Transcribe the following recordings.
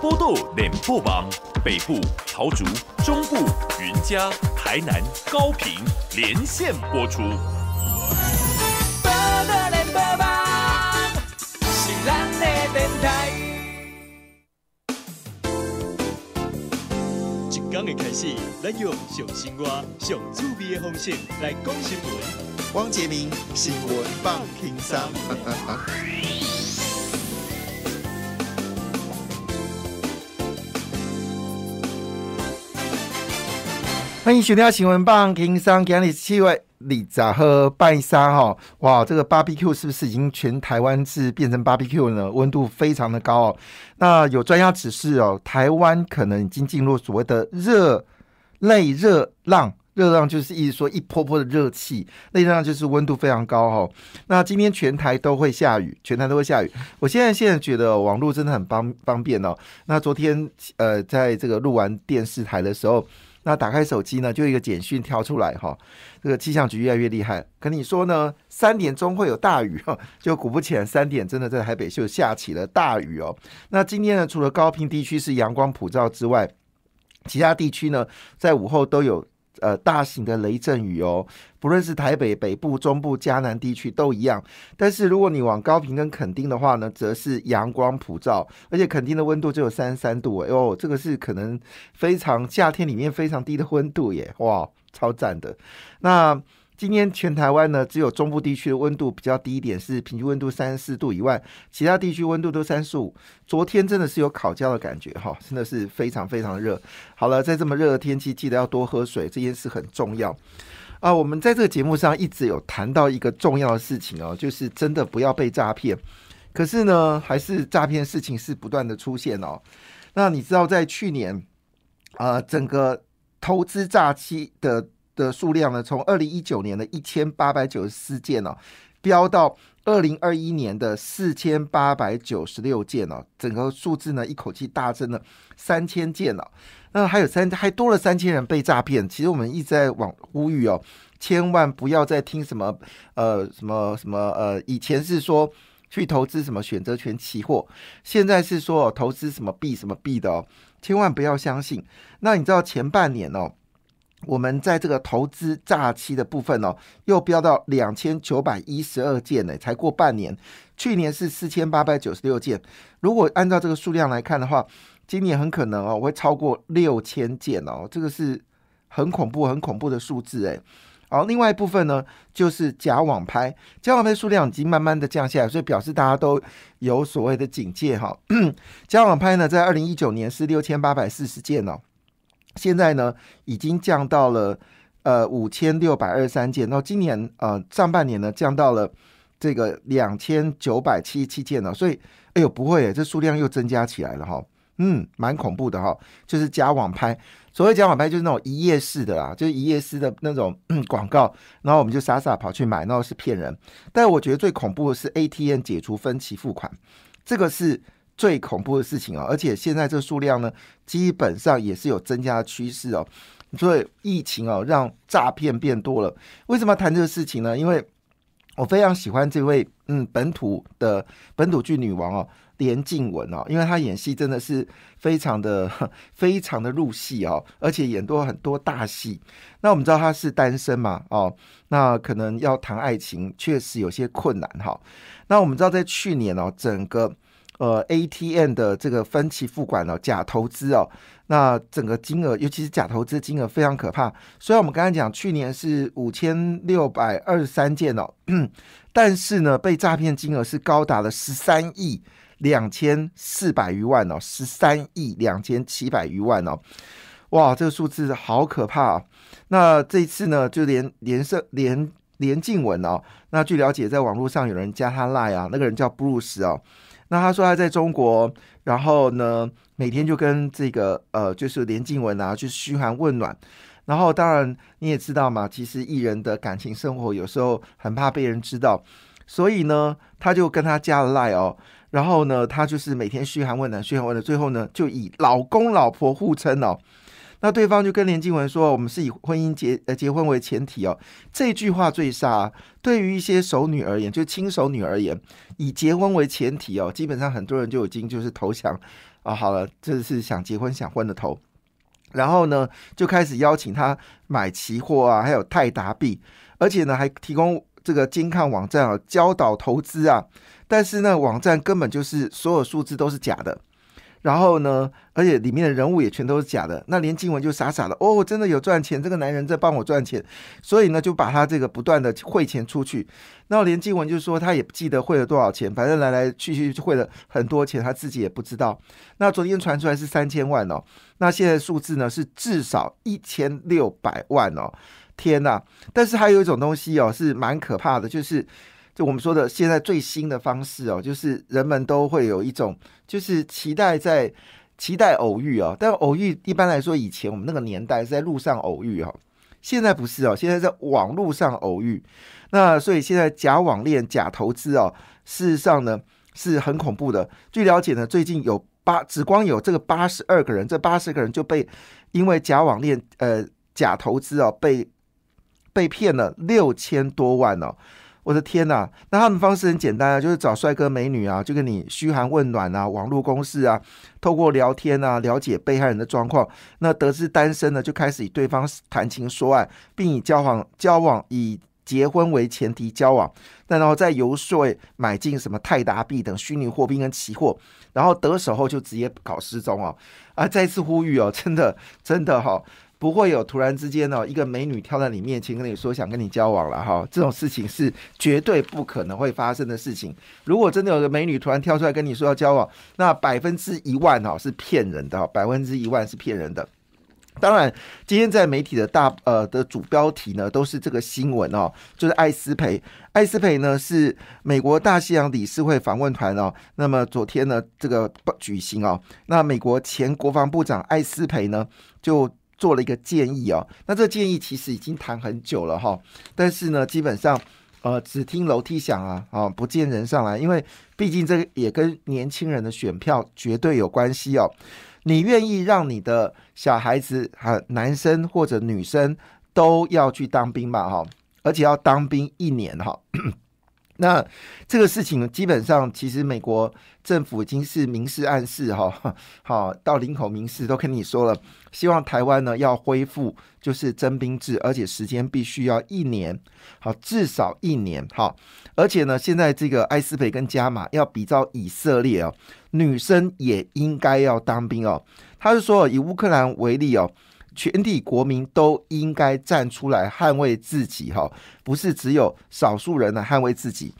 波豆脸部王，北部桃竹，中部云嘉，台南高平连线播出。报道联播网是咱的电台。一天的开始，咱用上生活、上趣味的方式来讲新闻。汪杰明新闻棒听三。欢迎收听新闻棒听三，今日七月二十号拜三哈，哇，这个 BBQ 是不是已经全台湾是变成 BBQ 呢？温度非常的高哦。那有专家指示哦，台湾可能已经进入所谓的热类热浪。热浪就是意思说一波波的热气，那热浪就是温度非常高哈。那今天全台都会下雨，全台都会下雨。我现在现在觉得网络真的很方方便哦。那昨天呃，在这个录完电视台的时候，那打开手机呢，就一个简讯跳出来哈。这个气象局越来越厉害，跟你说呢，三点钟会有大雨哈。就果不其然，三点真的在台北就下起了大雨哦。那今天呢，除了高平地区是阳光普照之外，其他地区呢，在午后都有。呃，大型的雷阵雨哦，不论是台北、北部、中部、嘉南地区都一样。但是如果你往高平跟垦丁的话呢，则是阳光普照，而且垦丁的温度只有三十三度，哎呦，这个是可能非常夏天里面非常低的温度耶，哇，超赞的。那今天全台湾呢，只有中部地区的温度比较低一点，是平均温度三十四度以外，其他地区温度都三十五。昨天真的是有烤焦的感觉哈，真的是非常非常热。好了，在这么热的天气，记得要多喝水，这件事很重要啊。我们在这个节目上一直有谈到一个重要的事情哦，就是真的不要被诈骗。可是呢，还是诈骗事情是不断的出现哦。那你知道，在去年啊，整个投资诈欺的。的数量呢，从二零一九年的一千八百九十四件哦，飙到二零二一年的四千八百九十六件哦，整个数字呢一口气大增了三千件了。那还有三还多了三千人被诈骗。其实我们一直在往呼吁哦，千万不要再听什么呃什么什么呃，以前是说去投资什么选择权期货，现在是说投资什么币什么币的哦，千万不要相信。那你知道前半年哦？我们在这个投资诈欺的部分哦，又飙到两千九百一十二件呢，才过半年。去年是四千八百九十六件，如果按照这个数量来看的话，今年很可能哦会超过六千件哦，这个是很恐怖、很恐怖的数字哎。好，另外一部分呢，就是假网拍，假网拍数量已经慢慢的降下来，所以表示大家都有所谓的警戒哈。假网拍呢，在二零一九年是六千八百四十件哦。现在呢，已经降到了呃五千六百二十三件，那今年呃上半年呢降到了这个两千九百七十七件了，所以哎呦不会，这数量又增加起来了哈，嗯，蛮恐怖的哈，就是假网拍，所谓假网拍就是那种一页式的啦，就是一页式的那种广告，然后我们就傻傻跑去买，然后是骗人。但我觉得最恐怖的是 ATM 解除分期付款，这个是。最恐怖的事情啊！而且现在这数量呢，基本上也是有增加的趋势哦。所以疫情哦，让诈骗变多了。为什么要谈这个事情呢？因为我非常喜欢这位嗯本土的本土剧女王哦，连静雯哦，因为她演戏真的是非常的非常的入戏哦，而且演多很多大戏。那我们知道她是单身嘛哦，那可能要谈爱情确实有些困难哈。那我们知道在去年哦，整个呃，ATM 的这个分期付款哦，假投资哦，那整个金额，尤其是假投资金额非常可怕。虽然我们刚才讲去年是五千六百二十三件哦，但是呢，被诈骗金额是高达了十三亿两千四百余万哦，十三亿两千七百余万哦，哇，这个数字好可怕啊。那这一次呢，就连连胜连连静文哦，那据了解，在网络上有人加他赖啊，那个人叫布鲁斯哦。那他说他在中国，然后呢，每天就跟这个呃，就是连静文啊，去嘘寒问暖。然后当然你也知道嘛，其实艺人的感情生活有时候很怕被人知道，所以呢，他就跟他加了赖哦。然后呢，他就是每天嘘寒问暖，嘘寒问暖，最后呢，就以老公老婆互称哦。那对方就跟连静文说：“我们是以婚姻结呃结婚为前提哦。”这句话最杀。对于一些熟女而言，就亲熟女而言，以结婚为前提哦，基本上很多人就已经就是投降啊，好了，这是想结婚想婚的头。然后呢，就开始邀请他买期货啊，还有泰达币，而且呢，还提供这个金看网站啊，教导投资啊。但是呢，网站根本就是所有数字都是假的。然后呢，而且里面的人物也全都是假的。那连静文就傻傻的，哦，真的有赚钱，这个男人在帮我赚钱，所以呢，就把他这个不断的汇钱出去。那连静文就说，他也不记得汇了多少钱，反正来来去去就汇了很多钱，他自己也不知道。那昨天传出来是三千万哦，那现在数字呢是至少一千六百万哦，天呐！但是还有一种东西哦，是蛮可怕的，就是。就我们说的现在最新的方式哦，就是人们都会有一种就是期待在期待偶遇哦，但偶遇一般来说以前我们那个年代是在路上偶遇哦，现在不是哦，现在在网络上偶遇。那所以现在假网恋、假投资哦，事实上呢是很恐怖的。据了解呢，最近有八只光有这个八十二个人，这八十个人就被因为假网恋呃假投资哦被被骗了六千多万哦。我的天呐！那他们方式很简单啊，就是找帅哥美女啊，就跟你嘘寒问暖啊，网络公式啊，透过聊天啊，了解被害人的状况。那得知单身呢，就开始与对方谈情说爱，并以交往交往以结婚为前提交往。那然后再游说买进什么泰达币等虚拟货币跟期货，然后得手后就直接搞失踪哦。啊！再次呼吁哦，真的真的哈。不会有突然之间呢，一个美女跳在你面前跟你说想跟你交往了哈，这种事情是绝对不可能会发生的事情。如果真的有个美女突然跳出来跟你说要交往，那百分之一万哈是骗人的，百分之一万是骗人的。当然，今天在媒体的大呃的主标题呢，都是这个新闻哦，就是艾斯培。艾斯培呢是美国大西洋理事会访问团哦，那么昨天呢这个举行哦，那美国前国防部长艾斯培呢就。做了一个建议哦，那这建议其实已经谈很久了哈，但是呢，基本上呃只听楼梯响啊，啊不见人上来，因为毕竟这个也跟年轻人的选票绝对有关系哦。你愿意让你的小孩子啊，男生或者女生都要去当兵嘛哈，而且要当兵一年哈。那这个事情基本上，其实美国政府已经是明示暗示哈，好到领口明示都跟你说了，希望台湾呢要恢复就是征兵制，而且时间必须要一年，好至少一年哈，而且呢现在这个埃斯培跟加马要比照以色列哦，女生也应该要当兵哦，他是说以乌克兰为例哦。全体国民都应该站出来捍卫自己，哈，不是只有少数人来捍卫自己。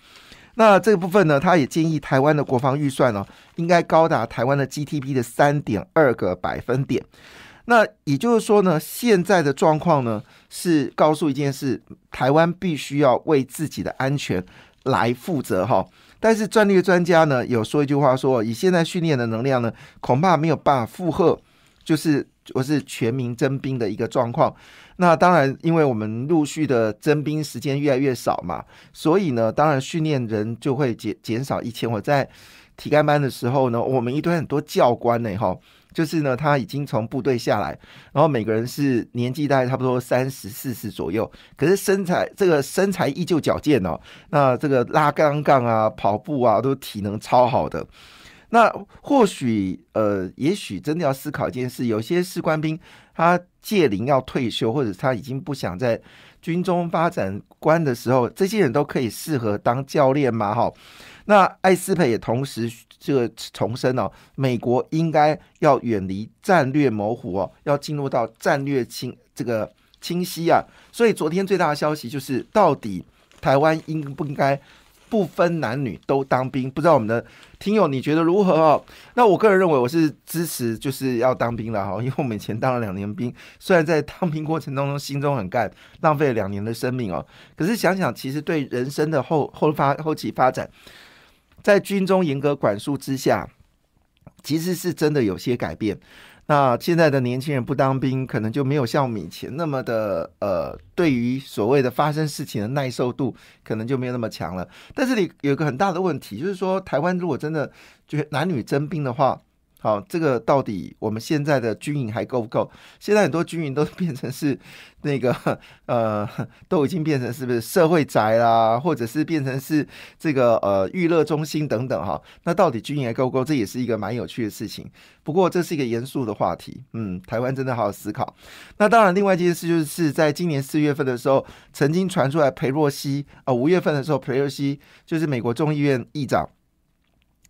那这个部分呢，他也建议台湾的国防预算呢，应该高达台湾的 GDP 的三点二个百分点。那也就是说呢，现在的状况呢，是告诉一件事：台湾必须要为自己的安全来负责，哈。但是战略专家呢，有说一句话说，以现在训练的能量呢，恐怕没有办法负荷，就是。我是全民征兵的一个状况，那当然，因为我们陆续的征兵时间越来越少嘛，所以呢，当然训练人就会减减少一千。我在体干班的时候呢，我们一堆很多教官呢，哈，就是呢，他已经从部队下来，然后每个人是年纪大概差不多三十四十左右，可是身材这个身材依旧矫健哦，那这个拉杠杠啊、跑步啊，都体能超好的。那或许，呃，也许真的要思考一件事：有些士官兵他届龄要退休，或者他已经不想在军中发展官的时候，这些人都可以适合当教练吗？哈，那艾斯培也同时这个重申哦，美国应该要远离战略模糊哦，要进入到战略清这个清晰啊。所以昨天最大的消息就是，到底台湾应不应该？不分男女都当兵，不知道我们的听友你觉得如何哦？那我个人认为我是支持，就是要当兵了哈，因为我们以前当了两年兵，虽然在当兵过程当中心中很干，浪费了两年的生命哦，可是想想其实对人生的后后发后期发展，在军中严格管束之下，其实是真的有些改变。那现在的年轻人不当兵，可能就没有像以前那么的呃，对于所谓的发生事情的耐受度，可能就没有那么强了。但是你有个很大的问题，就是说台湾如果真的就是男女征兵的话，好，这个到底我们现在的军营还够不够？现在很多军营都变成是那个呃，都已经变成是不是社会宅啦，或者是变成是这个呃娱乐中心等等哈？那到底军营还够不够？这也是一个蛮有趣的事情。不过这是一个严肃的话题，嗯，台湾真的好好思考。那当然，另外一件事就是在今年四月份的时候，曾经传出来裴洛西啊，五月份的时候，裴洛西就是美国众议院议长。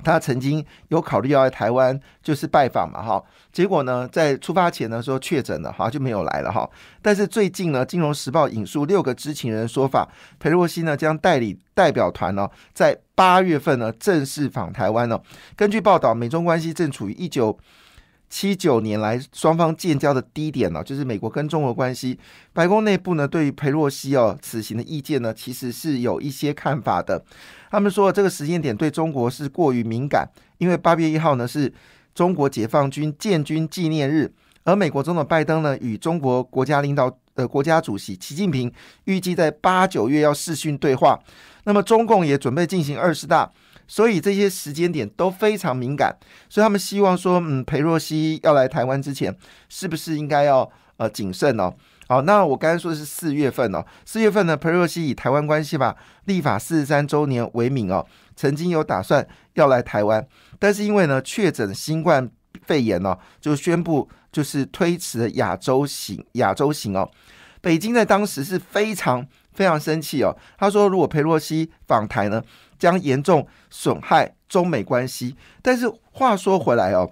他曾经有考虑要来台湾，就是拜访嘛，哈。结果呢，在出发前呢说确诊了，哈，就没有来了，哈。但是最近呢，《金融时报》引述六个知情人说法，裴洛西呢将代理代表团呢，在八月份呢正式访台湾呢。根据报道，美中关系正处于一九。七九年来双方建交的低点呢，就是美国跟中国关系。白宫内部呢，对于佩洛西哦此行的意见呢，其实是有一些看法的。他们说这个时间点对中国是过于敏感，因为八月一号呢是中国解放军建军纪念日，而美国总统拜登呢与中国国家领导呃国家主席习近平预计在八九月要视讯对话。那么中共也准备进行二十大。所以这些时间点都非常敏感，所以他们希望说，嗯，裴若曦要来台湾之前，是不是应该要呃谨慎哦？好，那我刚才说的是四月份哦，四月份呢，佩洛西以台湾关系法立法四十三周年为名哦，曾经有打算要来台湾，但是因为呢确诊新冠肺炎哦，就宣布就是推迟了亚洲行亚洲行哦。北京在当时是非常非常生气哦，他说如果佩洛西访台呢？将严重损害中美关系。但是话说回来哦，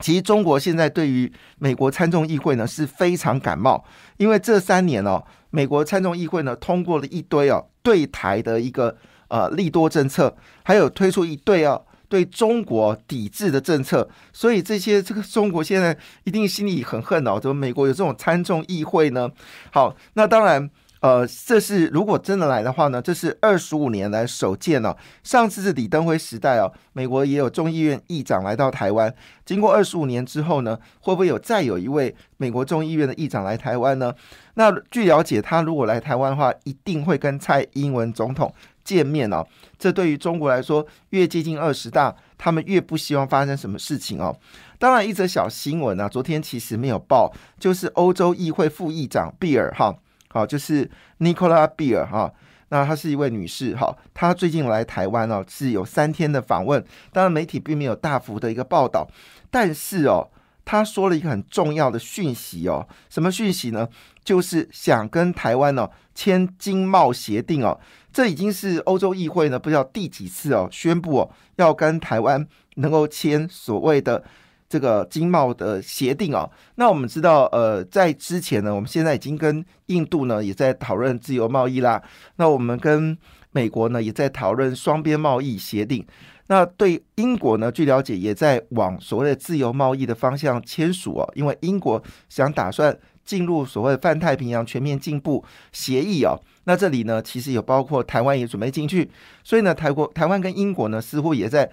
其实中国现在对于美国参众议会呢是非常感冒，因为这三年哦，美国参众议会呢通过了一堆哦对台的一个呃利多政策，还有推出一堆哦对中国抵制的政策，所以这些这个中国现在一定心里很恨哦，怎么美国有这种参众议会呢？好，那当然。呃，这是如果真的来的话呢，这是二十五年来首见哦。上次是李登辉时代哦，美国也有众议院议长来到台湾。经过二十五年之后呢，会不会有再有一位美国众议院的议长来台湾呢？那据了解，他如果来台湾的话，一定会跟蔡英文总统见面哦。这对于中国来说，越接近二十大，他们越不希望发生什么事情哦。当然，一则小新闻啊，昨天其实没有报，就是欧洲议会副议长比尔哈。好，就是 Nicola Beer 哈，那她是一位女士哈，她最近来台湾哦，是有三天的访问。当然，媒体并没有大幅的一个报道，但是哦，她说了一个很重要的讯息哦，什么讯息呢？就是想跟台湾哦签经贸协定哦，这已经是欧洲议会呢不知道第几次哦宣布哦要跟台湾能够签所谓的。这个经贸的协定哦，那我们知道，呃，在之前呢，我们现在已经跟印度呢也在讨论自由贸易啦。那我们跟美国呢也在讨论双边贸易协定。那对英国呢，据了解也在往所谓的自由贸易的方向签署哦，因为英国想打算进入所谓的泛太平洋全面进步协议哦。那这里呢，其实有包括台湾也准备进去，所以呢，台国台湾跟英国呢似乎也在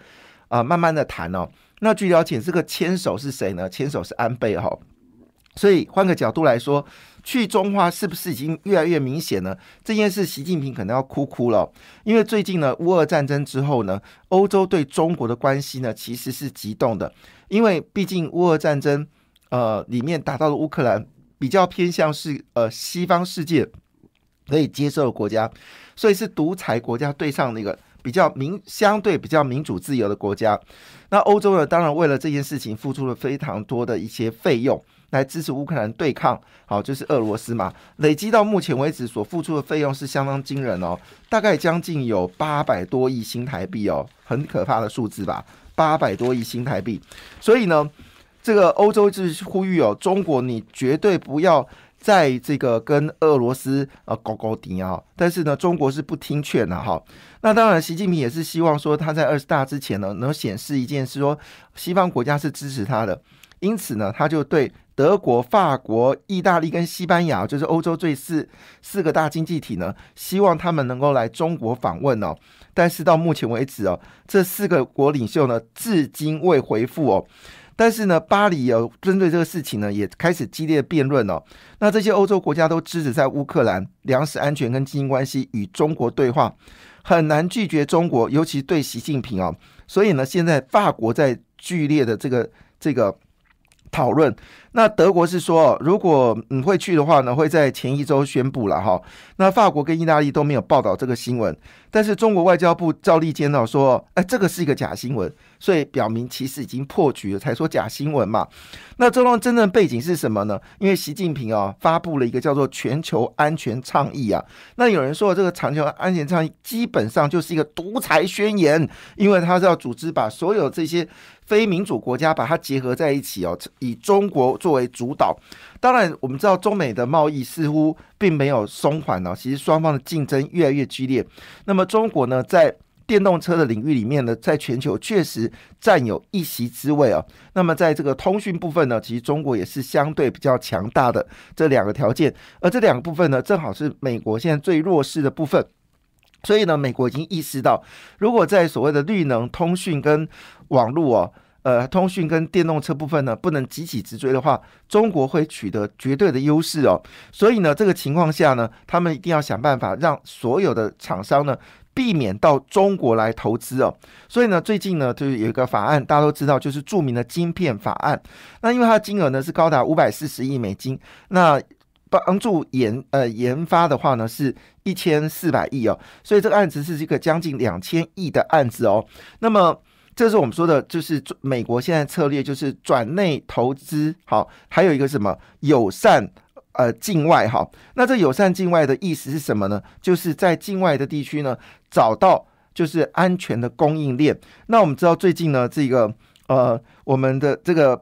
啊慢慢的谈哦。那据了解，这个牵手是谁呢？牵手是安倍哈。所以换个角度来说，去中化是不是已经越来越明显呢？这件事，习近平可能要哭哭了。因为最近呢，乌俄战争之后呢，欧洲对中国的关系呢，其实是激动的。因为毕竟乌俄战争，呃，里面打到了乌克兰，比较偏向是呃西方世界可以接受的国家，所以是独裁国家对上那个。比较民相对比较民主自由的国家，那欧洲呢？当然为了这件事情付出了非常多的一些费用来支持乌克兰对抗，好就是俄罗斯嘛。累积到目前为止所付出的费用是相当惊人哦，大概将近有八百多亿新台币哦，很可怕的数字吧？八百多亿新台币。所以呢，这个欧洲就是呼吁哦，中国你绝对不要。在这个跟俄罗斯呃搞搞敌啊，但是呢，中国是不听劝的哈。那当然，习近平也是希望说他在二十大之前呢，能显示一件事，说西方国家是支持他的。因此呢，他就对德国、法国、意大利跟西班牙，就是欧洲最四四个大经济体呢，希望他们能够来中国访问哦。但是到目前为止哦，这四个国领袖呢，至今未回复哦。但是呢，巴黎有针对这个事情呢，也开始激烈辩论哦。那这些欧洲国家都支持在乌克兰粮食安全跟经营关系与中国对话，很难拒绝中国，尤其对习近平哦。所以呢，现在法国在剧烈的这个这个讨论。那德国是说，如果你会去的话呢，会在前一周宣布了哈。那法国跟意大利都没有报道这个新闻，但是中国外交部赵立坚呢说，哎，这个是一个假新闻，所以表明其实已经破局了，才说假新闻嘛。那这段真正背景是什么呢？因为习近平啊发布了一个叫做全球安全倡议啊。那有人说这个全球安全倡议基本上就是一个独裁宣言，因为他是要组织把所有这些非民主国家把它结合在一起哦，以中国。作为主导，当然我们知道中美的贸易似乎并没有松缓呢，其实双方的竞争越来越激烈。那么中国呢，在电动车的领域里面呢，在全球确实占有一席之位哦。那么在这个通讯部分呢，其实中国也是相对比较强大的这两个条件，而这两个部分呢，正好是美国现在最弱势的部分。所以呢，美国已经意识到，如果在所谓的绿能、通讯跟网络哦。呃，通讯跟电动车部分呢，不能急起直追的话，中国会取得绝对的优势哦。所以呢，这个情况下呢，他们一定要想办法让所有的厂商呢，避免到中国来投资哦。所以呢，最近呢，就是有一个法案，大家都知道，就是著名的晶片法案。那因为它的金额呢是高达五百四十亿美金，那帮助研呃研发的话呢是一千四百亿哦。所以这个案子是一个将近两千亿的案子哦。那么这是我们说的，就是美国现在策略就是转内投资，好，还有一个什么友善呃境外，哈，那这友善境外的意思是什么呢？就是在境外的地区呢，找到就是安全的供应链。那我们知道最近呢，这个呃，我们的这个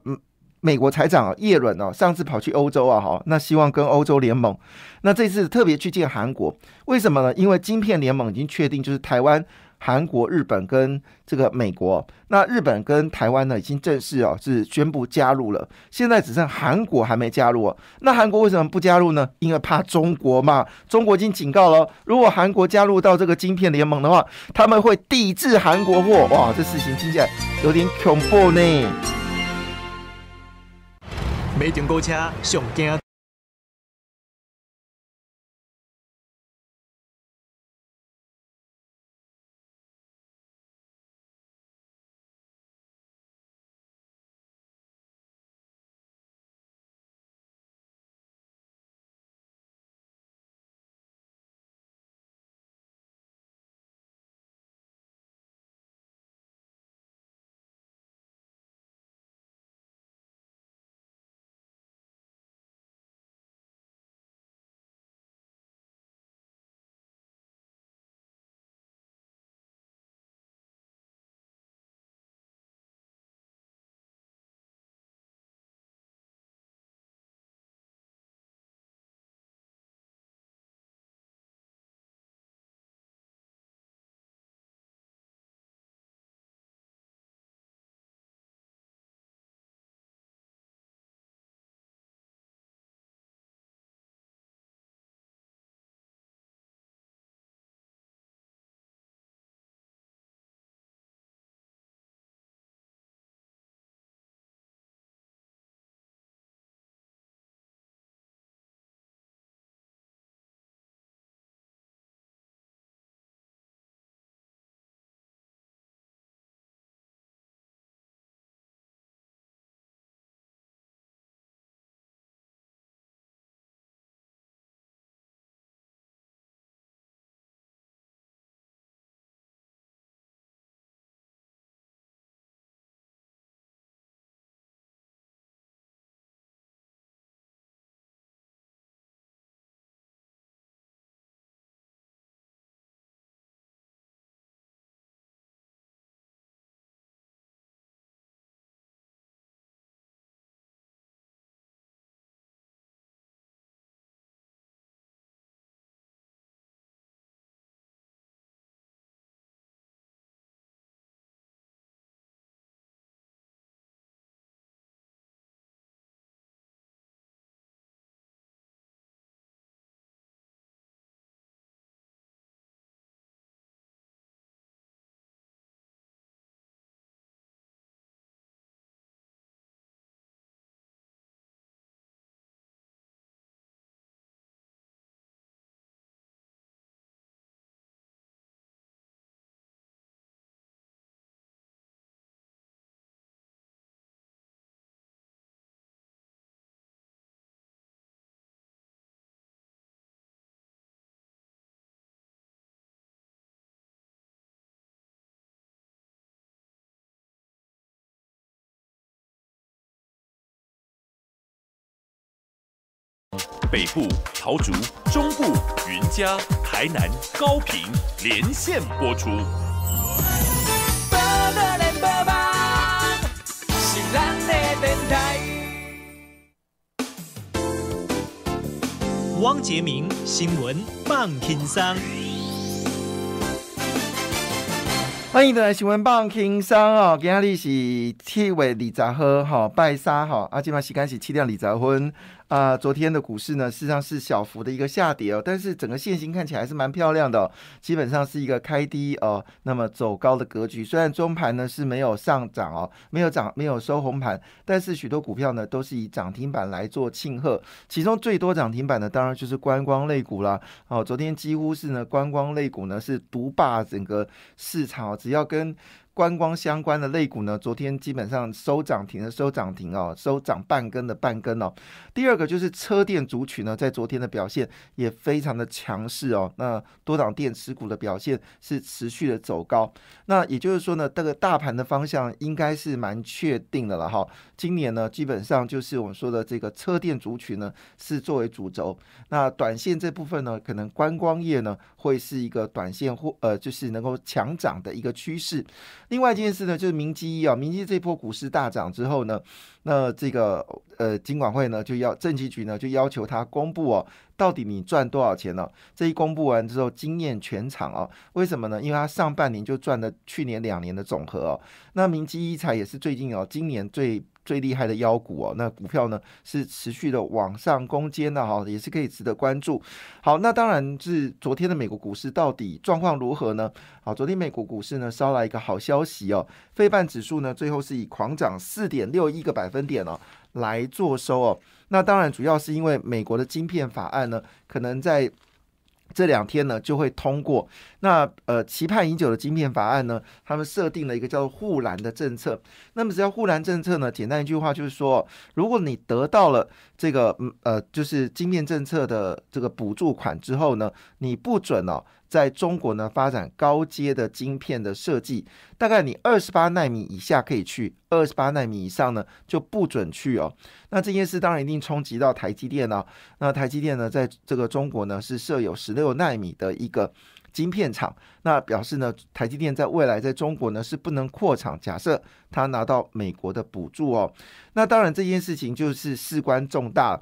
美国财长叶伦哦，上次跑去欧洲啊，哈，那希望跟欧洲联盟，那这次特别去见韩国，为什么呢？因为晶片联盟已经确定，就是台湾。韩国、日本跟这个美国，那日本跟台湾呢，已经正式哦是宣布加入了。现在只剩韩国还没加入。那韩国为什么不加入呢？因为怕中国嘛。中国已经警告了，如果韩国加入到这个晶片联盟的话，他们会抵制韩国货。哇，这事情听起来有点恐怖呢。每种高车上惊。北部桃竹，中部云嘉，台南高平连线播出。报道联播网是咱的电台。汪杰明新闻棒听桑。欢迎回来新闻棒轻松哦，今日是七月二十号哈，拜三哈，啊，今晚时间是七点二十分。啊，昨天的股市呢，事实上是小幅的一个下跌哦，但是整个线形看起来还是蛮漂亮的、基本上是一个开低哦，那么走高的格局。虽然中盘呢是没有上涨哦，没有涨，没有收红盘，但是许多股票呢都是以涨停板来做庆贺。其中最多涨停板的当然就是观光类股啦。哦，昨天几乎是呢观光类股呢是独霸整个市场，只要跟观光相关的类股呢，昨天基本上收涨停的收涨停哦，收涨半根的半根哦。第二个就是车电族群呢，在昨天的表现也非常的强势哦。那多档电池股的表现是持续的走高。那也就是说呢，这个大盘的方向应该是蛮确定的了哈。今年呢，基本上就是我们说的这个车电族群呢是作为主轴。那短线这部分呢，可能观光业呢会是一个短线或呃就是能够强涨的一个趋势。另外一件事呢，就是明基一啊，明基这波股市大涨之后呢，那这个呃金管会呢就要政企局呢就要求他公布哦，到底你赚多少钱呢？这一公布完之后，惊艳全场哦。为什么呢？因为他上半年就赚了去年两年的总和哦。那明基一财也是最近哦，今年最。最厉害的妖股哦，那股票呢是持续的往上攻坚的哈，也是可以值得关注。好，那当然是昨天的美国股市到底状况如何呢？好，昨天美国股市呢捎来一个好消息哦，费半指数呢最后是以狂涨四点六一个百分点哦来做收哦。那当然主要是因为美国的晶片法案呢，可能在这两天呢就会通过。那呃，期盼已久的晶片法案呢，他们设定了一个叫做护栏的政策。那么只要护栏政策呢，简单一句话就是说，如果你得到了这个呃，就是晶片政策的这个补助款之后呢，你不准哦。在中国呢，发展高阶的晶片的设计，大概你二十八纳米以下可以去，二十八纳米以上呢就不准去哦。那这件事当然一定冲击到台积电哦。那台积电呢，在这个中国呢是设有十六纳米的一个晶片厂，那表示呢，台积电在未来在中国呢是不能扩厂。假设他拿到美国的补助哦，那当然这件事情就是事关重大。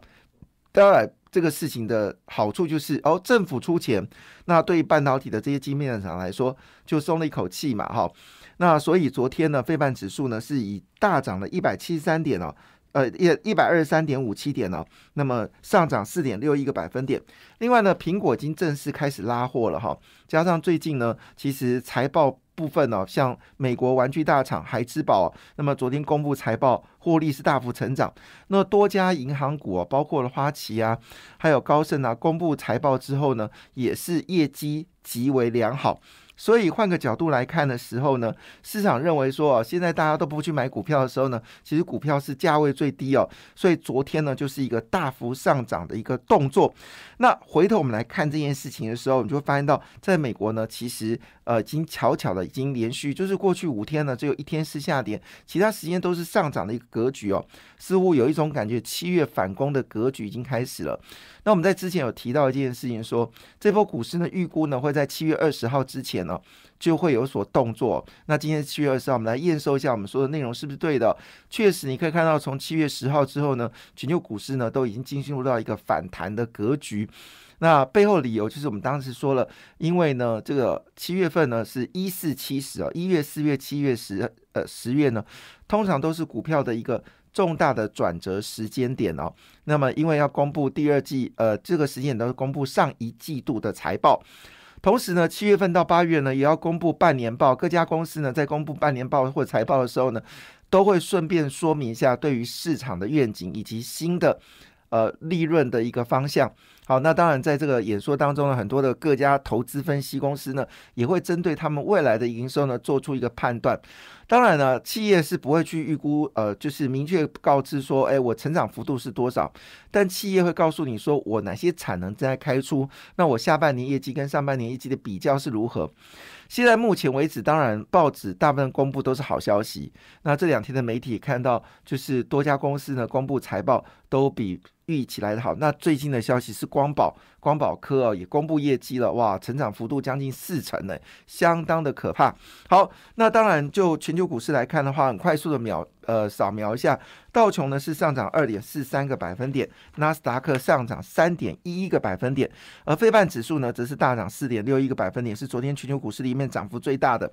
当然。这个事情的好处就是，哦，政府出钱，那对半导体的这些晶片厂来说，就松了一口气嘛，哈。那所以昨天呢，非半指数呢是以大涨了一百七十三点哦，呃，一一百二十三点五七点哦，那么上涨四点六一个百分点。另外呢，苹果已经正式开始拉货了哈，加上最近呢，其实财报。部分呢，像美国玩具大厂孩之宝，那么昨天公布财报，获利是大幅成长。那多家银行股啊，包括了花旗啊，还有高盛啊，公布财报之后呢，也是业绩极为良好。所以换个角度来看的时候呢，市场认为说，现在大家都不去买股票的时候呢，其实股票是价位最低哦。所以昨天呢，就是一个大幅上涨的一个动作。那回头我们来看这件事情的时候，你就会发现到，在美国呢，其实呃已经巧巧的已经连续就是过去五天呢，只有一天是下跌，其他时间都是上涨的一个格局哦。似乎有一种感觉，七月反攻的格局已经开始了。那我们在之前有提到一件事情，说这波股市呢，预估呢会在七月二十号之前呢就会有所动作。那今天七月二十号，我们来验收一下我们说的内容是不是对的？确实，你可以看到从七月十号之后呢，全球股市呢都已经进入到一个反弹的格局。那背后理由就是我们当时说了，因为呢这个七月份呢是一四七十啊，一月、四月、七月、十呃十月呢，通常都是股票的一个。重大的转折时间点哦，那么因为要公布第二季，呃，这个时间点都是公布上一季度的财报，同时呢，七月份到八月呢，也要公布半年报。各家公司呢，在公布半年报或财报的时候呢，都会顺便说明一下对于市场的愿景以及新的呃利润的一个方向。好，那当然，在这个演说当中呢，很多的各家投资分析公司呢，也会针对他们未来的营收呢，做出一个判断。当然呢，企业是不会去预估，呃，就是明确告知说，哎，我成长幅度是多少。但企业会告诉你说，我哪些产能正在开出，那我下半年业绩跟上半年业绩的比较是如何。现在目前为止，当然报纸大部分公布都是好消息。那这两天的媒体看到，就是多家公司呢公布财报都比。预期来的好。那最近的消息是光宝光宝科哦也公布业绩了，哇，成长幅度将近四成呢，相当的可怕。好，那当然就全球股市来看的话，很快速的秒呃扫描一下，道琼呢是上涨二点四三个百分点，纳斯达克上涨三点一一个百分点，而费半指数呢则是大涨四点六一个百分点，是昨天全球股市里面涨幅最大的。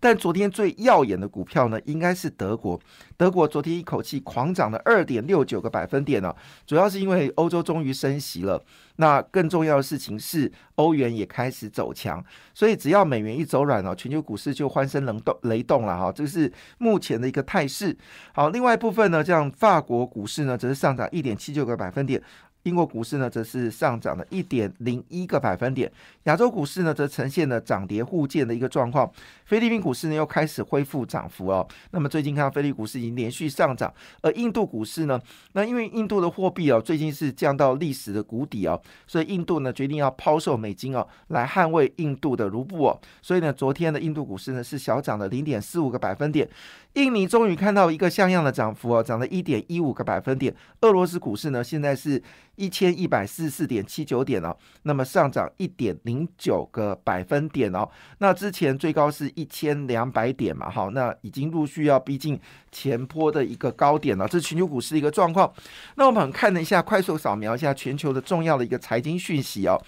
但昨天最耀眼的股票呢，应该是德国。德国昨天一口气狂涨了二点六九个百分点呢，主要是因为欧洲终于升息了。那更重要的事情是，欧元也开始走强，所以只要美元一走软了，全球股市就欢声雷动雷动了哈，这是目前的一个态势。好，另外一部分呢，像法国股市呢，则是上涨一点七九个百分点。英国股市呢，则是上涨了一点零一个百分点。亚洲股市呢，则呈现了涨跌互见的一个状况。菲律宾股市呢，又开始恢复涨幅哦。那么最近看到菲律宾股市已经连续上涨，而印度股市呢，那因为印度的货币哦，最近是降到历史的谷底哦，所以印度呢决定要抛售美金哦，来捍卫印度的卢布哦。所以呢，昨天的印度股市呢是小涨了零点四五个百分点。印尼终于看到一个像样的涨幅哦，涨了一点一五个百分点。俄罗斯股市呢，现在是一千一百四十四点七九点哦，那么上涨一点零九个百分点哦。那之前最高是一千两百点嘛，好，那已经陆续要逼近前坡的一个高点了。这是全球股市的一个状况。那我们看了一下，快速扫描一下全球的重要的一个财经讯息哦。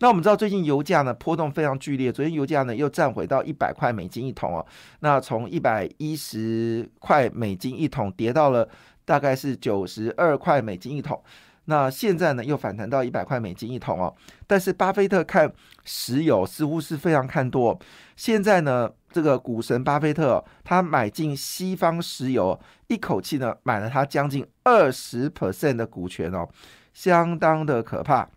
那我们知道最近油价呢波动非常剧烈，昨天油价呢又站回到一百块美金一桶哦，那从一百一十块美金一桶跌到了大概是九十二块美金一桶，那现在呢又反弹到一百块美金一桶哦，但是巴菲特看石油似乎是非常看多，现在呢这个股神巴菲特他买进西方石油，一口气呢买了他将近二十 percent 的股权哦，相当的可怕。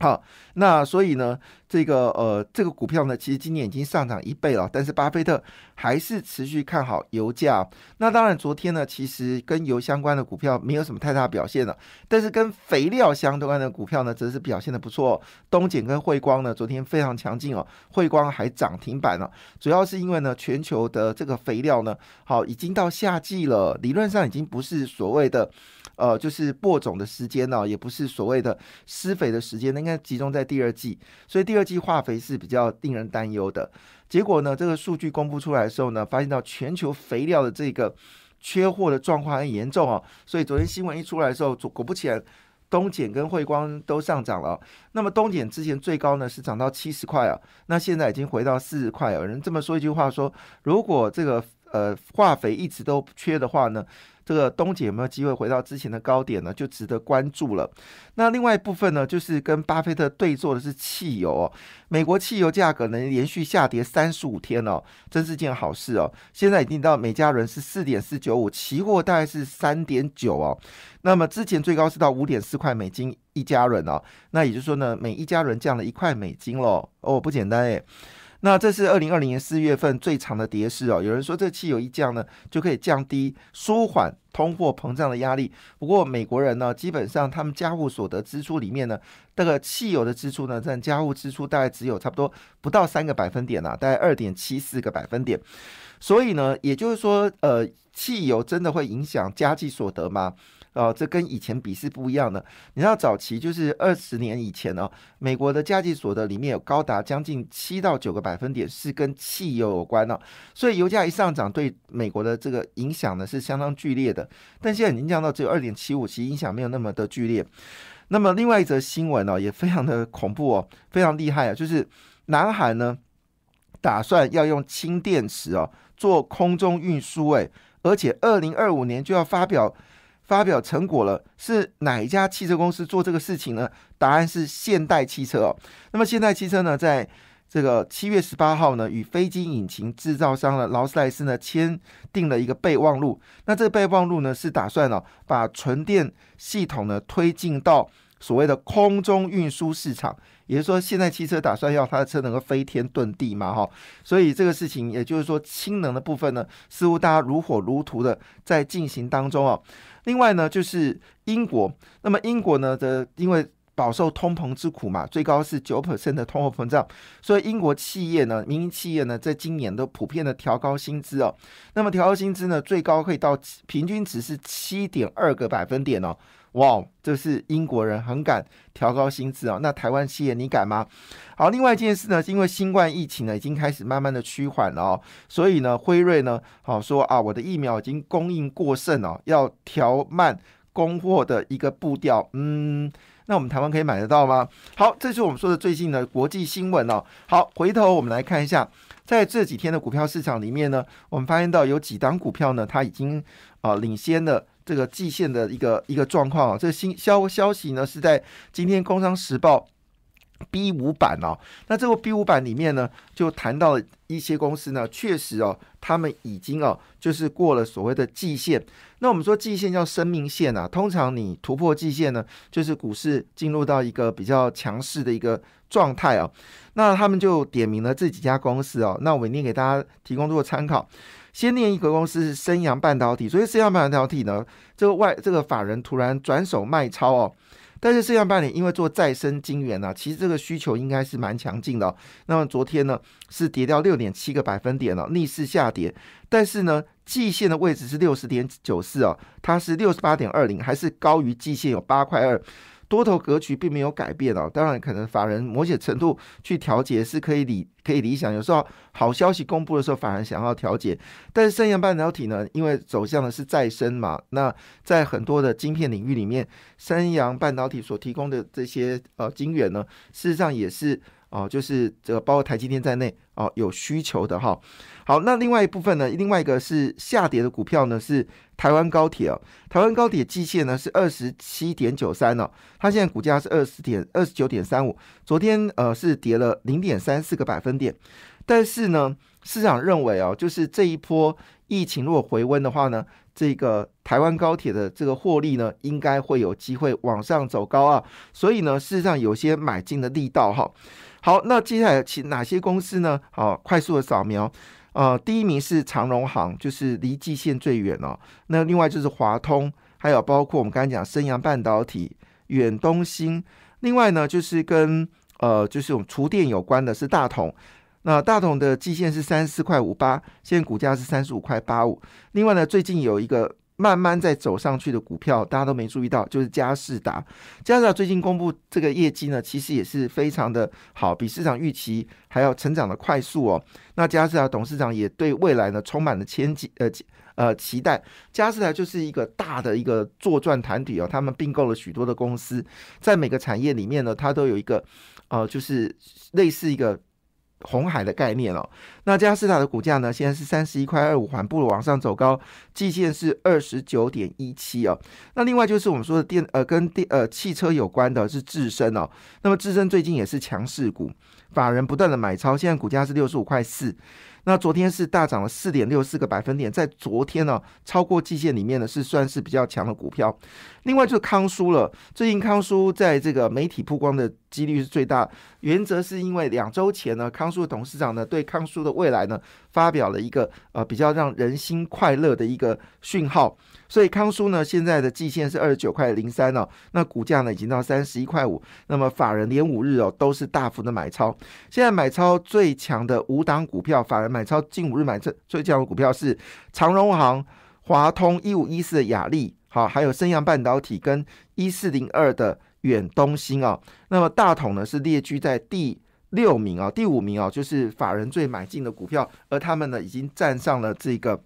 好，那所以呢，这个呃，这个股票呢，其实今年已经上涨一倍了，但是巴菲特还是持续看好油价。那当然，昨天呢，其实跟油相关的股票没有什么太大表现了，但是跟肥料相关的股票呢，则是表现的不错。东碱跟汇光呢，昨天非常强劲哦，汇光还涨停板了，主要是因为呢，全球的这个肥料呢，好，已经到夏季了，理论上已经不是所谓的。呃，就是播种的时间呢，也不是所谓的施肥的时间，那应该集中在第二季，所以第二季化肥是比较令人担忧的。结果呢，这个数据公布出来的时候呢，发现到全球肥料的这个缺货的状况很严重哦，所以昨天新闻一出来的时候，果不其然，东碱跟汇光都上涨了。那么东碱之前最高呢是涨到七十块啊，那现在已经回到四十块。有人这么说一句话说，如果这个呃化肥一直都缺的话呢？这个东姐有没有机会回到之前的高点呢？就值得关注了。那另外一部分呢，就是跟巴菲特对坐的是汽油哦。美国汽油价格呢连续下跌三十五天哦，真是件好事哦。现在已经到每加仑是四点四九五，期货大概是三点九哦。那么之前最高是到五点四块美金一加仑哦。那也就是说呢，每一加仑降了一块美金喽。哦，不简单诶。那这是二零二零年四月份最长的跌势哦。有人说这汽油一降呢，就可以降低、舒缓通货膨胀的压力。不过美国人呢，基本上他们家务所得支出里面呢，这个汽油的支出呢，占家务支出大概只有差不多不到三个百分点啊，大概二点七四个百分点。所以呢，也就是说，呃，汽油真的会影响家计所得吗？哦，这跟以前比是不一样的。你知道早期就是二十年以前呢，美国的家计所得里面有高达将近七到九个百分点是跟汽油有关的，所以油价一上涨，对美国的这个影响呢是相当剧烈的。但现在已经降到只有二点七五，其实影响没有那么的剧烈。那么另外一则新闻呢，也非常的恐怖哦，非常厉害啊，就是南韩呢打算要用氢电池哦做空中运输，诶，而且二零二五年就要发表。发表成果了，是哪一家汽车公司做这个事情呢？答案是现代汽车哦。那么现代汽车呢，在这个七月十八号呢，与飞机引擎制造商的劳斯莱斯呢签订了一个备忘录。那这个备忘录呢，是打算哦，把纯电系统呢推进到所谓的空中运输市场。也就是说，现在汽车打算要它的车能够飞天遁地嘛，哈。所以这个事情，也就是说，氢能的部分呢，似乎大家如火如荼的在进行当中哦。另外呢，就是英国。那么英国呢的，因为饱受通膨之苦嘛，最高是九 percent 的通货膨胀，所以英国企业呢，民营企业呢，在今年都普遍的调高薪资哦。那么调高薪资呢，最高可以到平均值是七点二个百分点哦。哇，这是英国人很敢调高薪资啊！那台湾企业你敢吗？好，另外一件事呢，是因为新冠疫情呢已经开始慢慢的趋缓了哦，所以呢，辉瑞呢，好说啊，我的疫苗已经供应过剩哦，要调慢供货的一个步调。嗯，那我们台湾可以买得到吗？好，这是我们说的最近的国际新闻哦。好，回头我们来看一下，在这几天的股票市场里面呢，我们发现到有几档股票呢，它已经啊领先了。这个季线的一个一个状况啊，这个新消消息呢是在今天《工商时报》B 五版哦。那这个 B 五版里面呢，就谈到了一些公司呢，确实哦，他们已经哦，就是过了所谓的季线。那我们说季线叫生命线啊，通常你突破季线呢，就是股市进入到一个比较强势的一个状态啊。那他们就点名了这几家公司哦，那我念给大家提供做参考。先念一个公司是升阳半导体，所以升阳半导体呢，这个外这个法人突然转手卖超哦，但是升阳半导体因为做再生晶圆呢，其实这个需求应该是蛮强劲的。那么昨天呢是跌掉六点七个百分点了，逆势下跌，但是呢季线的位置是六十点九四哦，它是六十八点二零，还是高于季线有八块二。多头格局并没有改变哦，当然可能法人某些程度去调节是可以理可以理想，有时候好消息公布的时候，法人想要调节，但是三洋半导体呢，因为走向的是再生嘛，那在很多的晶片领域里面，三洋半导体所提供的这些呃晶圆呢，事实上也是。哦，就是这个包括台积电在内哦，有需求的哈。好，那另外一部分呢，另外一个是下跌的股票呢，是台湾高铁哦。台湾高铁季线呢是二十七点九三哦，它现在股价是二十点二十九点三五，昨天呃是跌了零点三四个百分点。但是呢，市场认为哦，就是这一波疫情如果回温的话呢，这个台湾高铁的这个获利呢，应该会有机会往上走高啊。所以呢，事实上有些买进的力道哈。好，那接下来其哪些公司呢？好，快速的扫描，呃，第一名是长荣行，就是离季线最远哦。那另外就是华通，还有包括我们刚才讲升阳半导体、远东新。另外呢，就是跟呃，就是我们厨电有关的是大同。那大同的季线是三十四块五八，现在股价是三十五块八五。另外呢，最近有一个。慢慢在走上去的股票，大家都没注意到，就是嘉士达。嘉士达最近公布这个业绩呢，其实也是非常的好，比市场预期还要成长的快速哦。那嘉士达董事长也对未来呢充满了前景，呃呃期待。嘉士达就是一个大的一个做赚团体哦，他们并购了许多的公司，在每个产业里面呢，它都有一个呃，就是类似一个。红海的概念哦，那嘉士达的股价呢？现在是三十一块二五，缓步的往上走高，季线是二十九点一七哦。那另外就是我们说的电呃，跟电呃汽车有关的是智深哦。那么智深最近也是强势股，法人不断的买超，现在股价是六十五块四。那昨天是大涨了四点六四个百分点，在昨天呢，超过季线里面呢是算是比较强的股票。另外就是康叔了，最近康叔在这个媒体曝光的几率是最大，原则是因为两周前呢，康叔的董事长呢对康叔的未来呢发表了一个呃比较让人心快乐的一个讯号。所以康叔呢，现在的季线是二十九块零三哦，那股价呢已经到三十一块五。那么法人连五日哦都是大幅的买超，现在买超最强的五档股票，法人买超近五日买最最强的股票是长荣行、华通一五一四的雅力，好，还有升阳半导体跟一四零二的远东新哦。那么大统呢是列居在第六名啊，第五名啊就是法人最买进的股票，而他们呢已经站上了这个。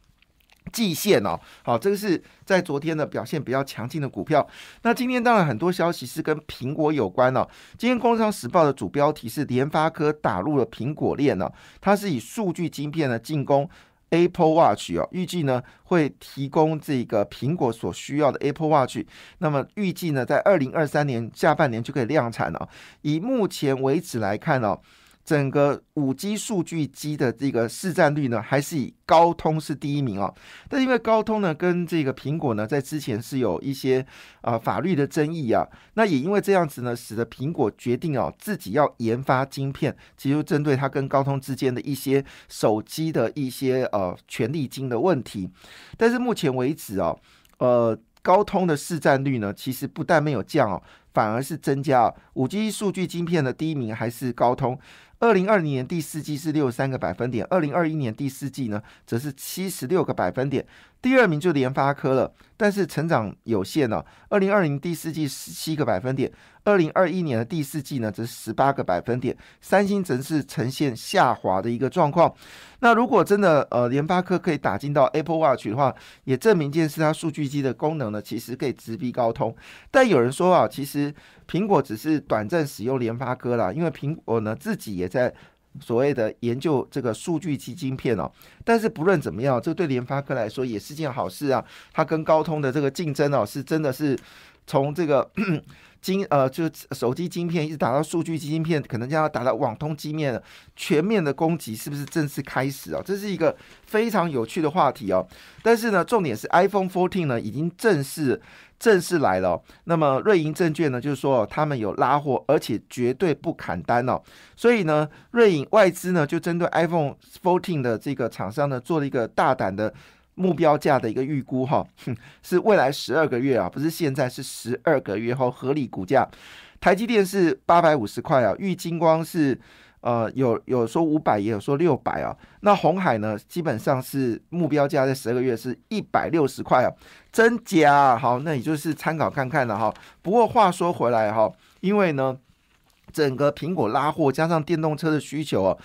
季线哦，好，这个是在昨天的表现比较强劲的股票。那今天当然很多消息是跟苹果有关哦。今天《工商时报》的主标题是联发科打入了苹果链呢，它是以数据晶片呢进攻 Apple Watch 哦，预计呢会提供这个苹果所需要的 Apple Watch。那么预计呢在二零二三年下半年就可以量产了。以目前为止来看哦。整个五 G 数据机的这个市占率呢，还是以高通是第一名哦。但因为高通呢跟这个苹果呢，在之前是有一些啊法律的争议啊，那也因为这样子呢，使得苹果决定哦自己要研发晶片，其实针对它跟高通之间的一些手机的一些呃权利金的问题。但是目前为止哦，呃，高通的市占率呢，其实不但没有降哦，反而是增加。五 G 数据晶片的第一名还是高通。二零二零年第四季是六十三个百分点，二零二一年第四季呢，则是七十六个百分点。第二名就联发科了，但是成长有限呢、二零二零第四季十七个百分点，二零二一年的第四季呢则十八个百分点，三星则是呈现下滑的一个状况。那如果真的呃联发科可以打进到 Apple Watch 的话，也证明一件事，它数据机的功能呢其实可以直逼高通。但有人说啊，其实苹果只是短暂使用联发科啦，因为苹果呢自己也在。所谓的研究这个数据机晶片哦，但是不论怎么样，这对联发科来说也是件好事啊。它跟高通的这个竞争哦，是真的是从这个 晶呃，就是手机晶片一直打到数据机晶片，可能将要打到网通机面了，全面的攻击是不是正式开始啊？这是一个非常有趣的话题哦。但是呢，重点是 iPhone fourteen 呢已经正式。正式来了、那么瑞银证券呢，就是说他们有拉货，而且绝对不砍单哦。所以呢，瑞银外资呢就针对 iPhone fourteen 的这个厂商呢做了一个大胆的目标价的一个预估哈，哼 是未来十二个月啊，不是现在，是十二个月后合理股价。台积电是八百五十块啊，玉金光是呃有有说五百，也有说六百啊。那红海呢，基本上是目标价在十二个月是一百六十块啊，真假？好，那也就是参考看看了哈。不过话说回来哈，因为呢，整个苹果拉货加上电动车的需求啊，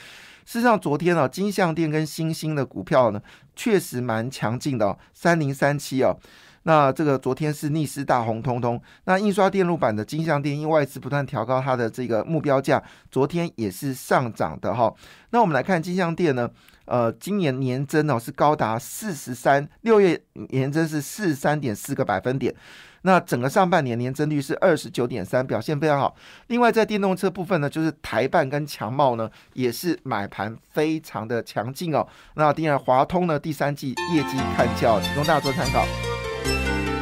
事实上昨天啊，金相店跟新兴的股票呢，确实蛮强劲的哦，三零三七哦。那这个昨天是逆势大红通通，那印刷电路板的金相电因外资不断调高它的这个目标价，昨天也是上涨的哈。那我们来看金相电呢，呃，今年年增哦是高达四十三，六月年增是四十三点四个百分点。那整个上半年年增率是二十九点三，表现非常好。另外在电动车部分呢，就是台办跟强茂呢也是买盘非常的强劲哦。那第二华通呢第三季业绩看俏，提供大家做参考。you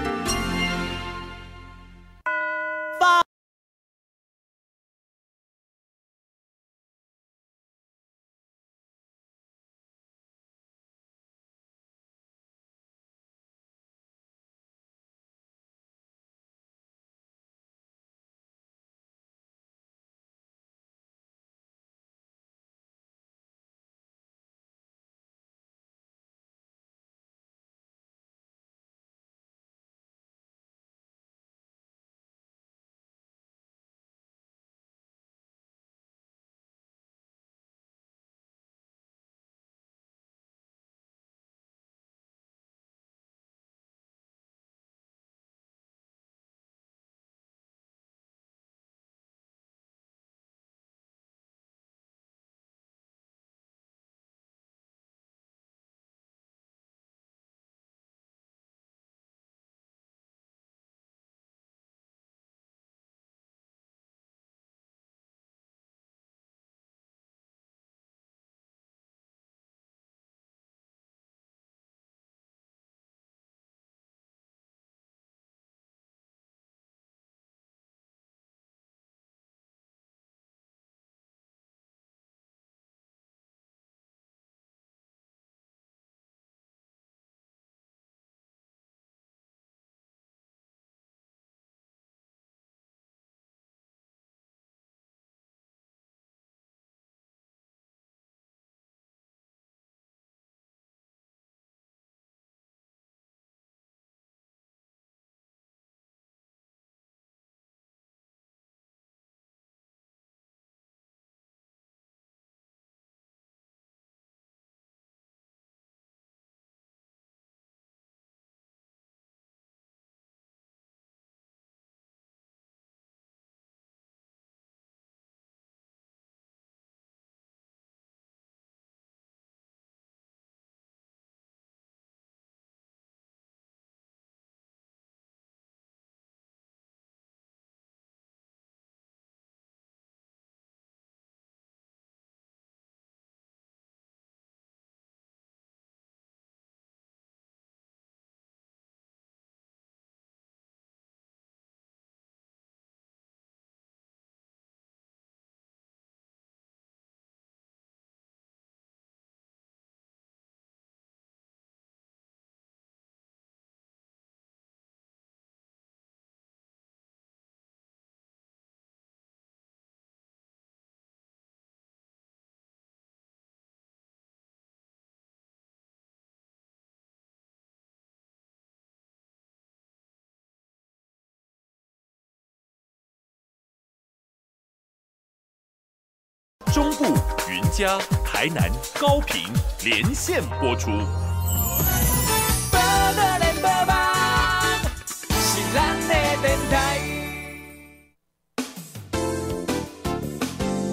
中部云嘉、台南高频连线播出。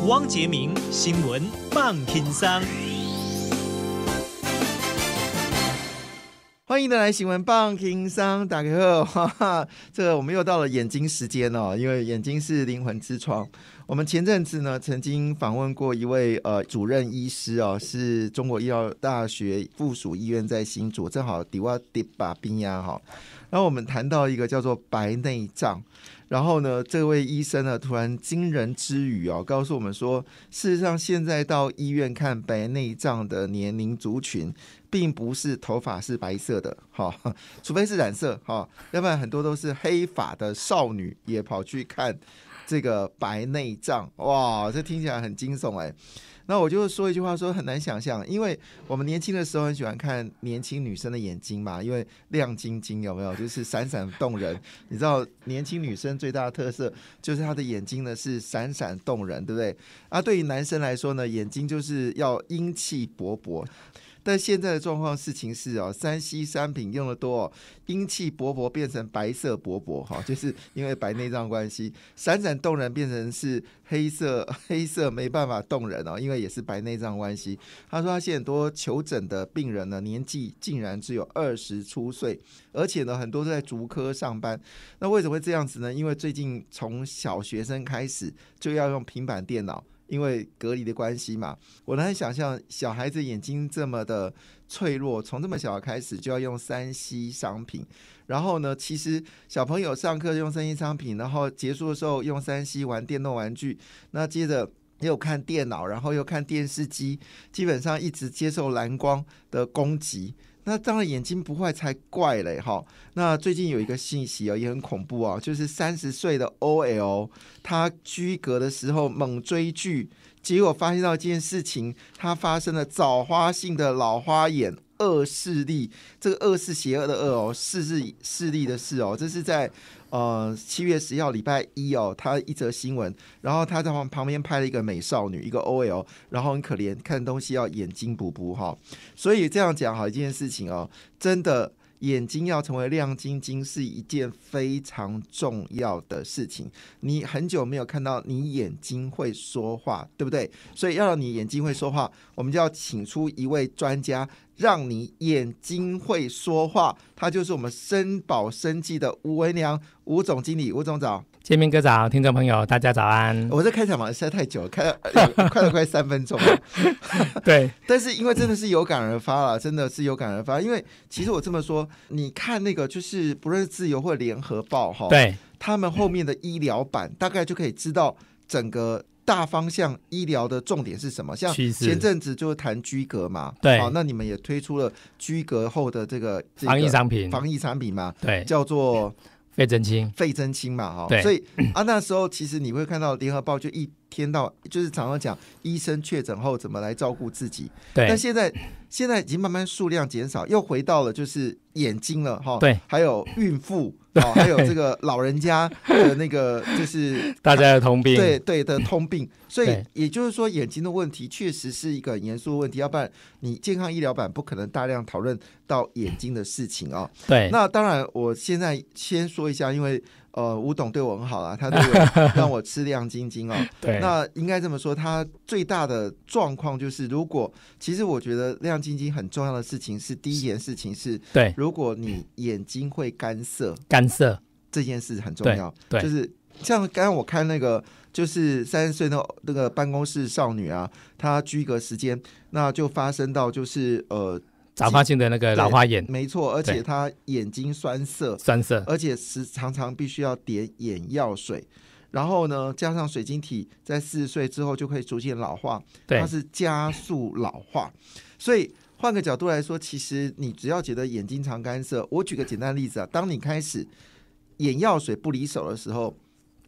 汪杰明新闻棒听桑。欢迎的来新闻棒听商，打开后，哈哈，这个我们又到了眼睛时间哦，因为眼睛是灵魂之窗。我们前阵子呢，曾经访问过一位呃主任医师哦，是中国医药大学附属医院在新竹，正好迪瓦迪巴宾呀哈。然后我们谈到一个叫做白内障，然后呢，这位医生呢突然惊人之语哦，告诉我们说，事实上现在到医院看白内障的年龄族群，并不是头发是白色的，哈，除非是染色哈，要不然很多都是黑发的少女也跑去看这个白内障，哇，这听起来很惊悚哎。那我就说一句话，说很难想象，因为我们年轻的时候很喜欢看年轻女生的眼睛嘛，因为亮晶晶，有没有？就是闪闪动人。你知道，年轻女生最大的特色就是她的眼睛呢是闪闪动人，对不对？啊，对于男生来说呢，眼睛就是要英气勃勃。但现在的状况事情是哦，三 C 商品用的多哦，阴气勃勃变成白色勃勃哈，就是因为白内障关系，闪闪动人变成是黑色，黑色没办法动人哦，因为也是白内障关系。他说他现在很多求诊的病人呢，年纪竟然只有二十出岁，而且呢很多都在足科上班。那为什么会这样子呢？因为最近从小学生开始就要用平板电脑。因为隔离的关系嘛，我难以想象小孩子眼睛这么的脆弱，从这么小开始就要用三 C 商品。然后呢，其实小朋友上课用三 C 商品，然后结束的时候用三 C 玩电动玩具，那接着又看电脑，然后又看电视机，基本上一直接受蓝光的攻击。那当然眼睛不坏才怪嘞哈！那最近有一个信息哦，也很恐怖啊，就是三十岁的 OL，他居隔的时候猛追剧，结果发现到一件事情，他发生了早花性的老花眼。恶势力，这个恶是邪恶的恶哦，势是势力的势哦，这是在呃七月十一号礼拜一哦，他一则新闻，然后他在旁旁边拍了一个美少女，一个 OL，然后很可怜，看东西要眼睛补补哈，所以这样讲好一件事情哦，真的。眼睛要成为亮晶晶是一件非常重要的事情。你很久没有看到你眼睛会说话，对不对？所以要让你眼睛会说话，我们就要请出一位专家，让你眼睛会说话。他就是我们生保生技的吴文良吴总经理，吴总早。见面哥早，听众朋友大家早安。我这开场嘛实在太久了，开了快了快三分钟了。对，但是因为真的是有感而发了，真的是有感而发。因为其实我这么说，你看那个就是不论是自由或联合报哈，对，他们后面的医疗版大概就可以知道整个大方向医疗的重点是什么。像前阵子就是谈居隔嘛，对。好，那你们也推出了居隔后的这个这个防疫产品，防疫产品嘛，对，叫做费真清，费真清嘛，哈，对。所以啊，那时候其实你会看到联合报就一天到就是常常讲医生确诊后怎么来照顾自己，对。但，现在现在已经慢慢数量减少，又回到了就是眼睛了哈，对，还有孕妇哦，还有这个老人家的那个就是 大家的通病，对对的通病，所以也就是说眼睛的问题确实是一个很严肃的问题，要不然你健康医疗版不可能大量讨论到眼睛的事情哦。对，那当然，我现在先说一下，因为呃，吴董对我很好啦，他对我 让我吃亮晶晶哦。对那应该这么说，他最大的状况就是，如果其实我觉得亮晶晶很重要的事情是，第一件事情是，对如果你眼睛会干涩，干涩，这件事很重对要。对就是像刚刚我看那个，就是三十岁的那个办公室少女啊，她居隔时间，那就发生到就是呃，早发性的那个老花眼，没错，而且他眼睛酸涩，酸涩，而且时常常必须要点眼药水。然后呢，加上水晶体，在四十岁之后就可以逐渐老化，对它是加速老化。所以换个角度来说，其实你只要觉得眼睛常干涩，我举个简单的例子啊，当你开始眼药水不离手的时候，